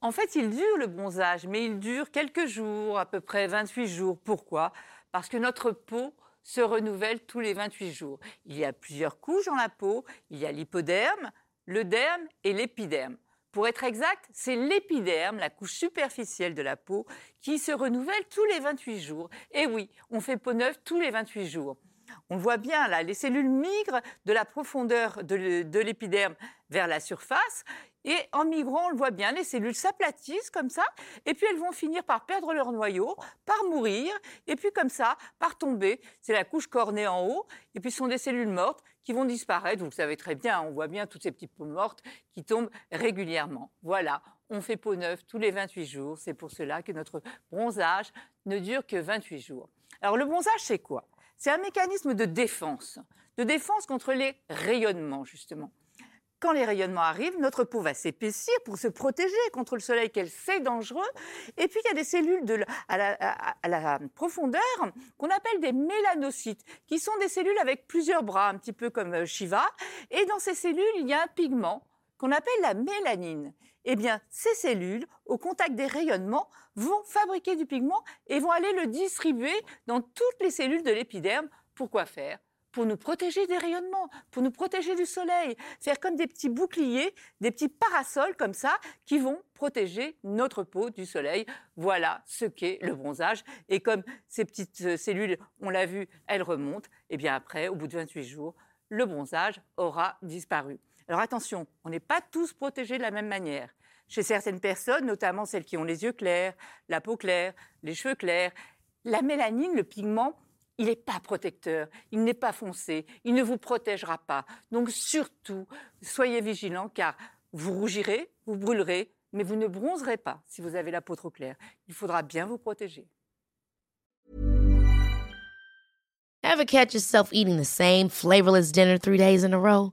En fait, il dure le bronzage, mais il dure quelques jours, à peu près 28 jours. Pourquoi? Parce que notre peau se renouvelle tous les 28 jours. Il y a plusieurs couches dans la peau. Il y a l'hypoderme, le derme et l'épiderme. Pour être exact, c'est l'épiderme, la couche superficielle de la peau, qui se renouvelle tous les 28 jours. Et oui, on fait peau neuve tous les 28 jours. On voit bien là, les cellules migrent de la profondeur de l'épiderme vers la surface. Et en migrant, on le voit bien, les cellules s'aplatissent comme ça, et puis elles vont finir par perdre leur noyau, par mourir, et puis comme ça, par tomber. C'est la couche cornée en haut, et puis ce sont des cellules mortes qui vont disparaître. Vous le savez très bien, on voit bien toutes ces petites peaux mortes qui tombent régulièrement. Voilà, on fait peau neuve tous les 28 jours. C'est pour cela que notre bronzage ne dure que 28 jours. Alors le bronzage, c'est quoi? C'est un mécanisme de défense, de défense contre les rayonnements, justement. Quand les rayonnements arrivent, notre peau va s'épaissir pour se protéger contre le soleil qu'elle sait dangereux. Et puis, il y a des cellules de, à, la, profondeur qu'on appelle des mélanocytes, qui sont des cellules avec plusieurs bras, un petit peu comme euh, Shiva. Et dans ces cellules, il y a un pigment qu'on appelle la mélanine. Eh bien, ces cellules, au contact des rayonnements, vont fabriquer du pigment et vont aller le distribuer dans toutes les cellules de l'épiderme. Pourquoi faire? Pour nous protéger des rayonnements, pour nous protéger du soleil. Faire comme des petits boucliers, des petits parasols comme ça, qui vont protéger notre peau du soleil. Voilà ce qu'est le bronzage. Et comme ces petites euh, cellules, on l'a vu, elles remontent, et eh bien après, au bout de 28 jours, le bronzage aura disparu. Alors attention, on n'est pas tous protégés de la même manière. Chez certaines personnes, notamment celles qui ont les yeux clairs, la peau claire, les cheveux clairs, la mélanine, le pigment, il n'est pas protecteur, il n'est pas foncé, il ne vous protégera pas. Donc surtout, soyez vigilants car vous rougirez, vous brûlerez, mais vous ne bronzerez pas si vous avez la peau trop claire. Il faudra bien vous protéger. Ever catch yourself eating the same flavorless dinner three days in a row?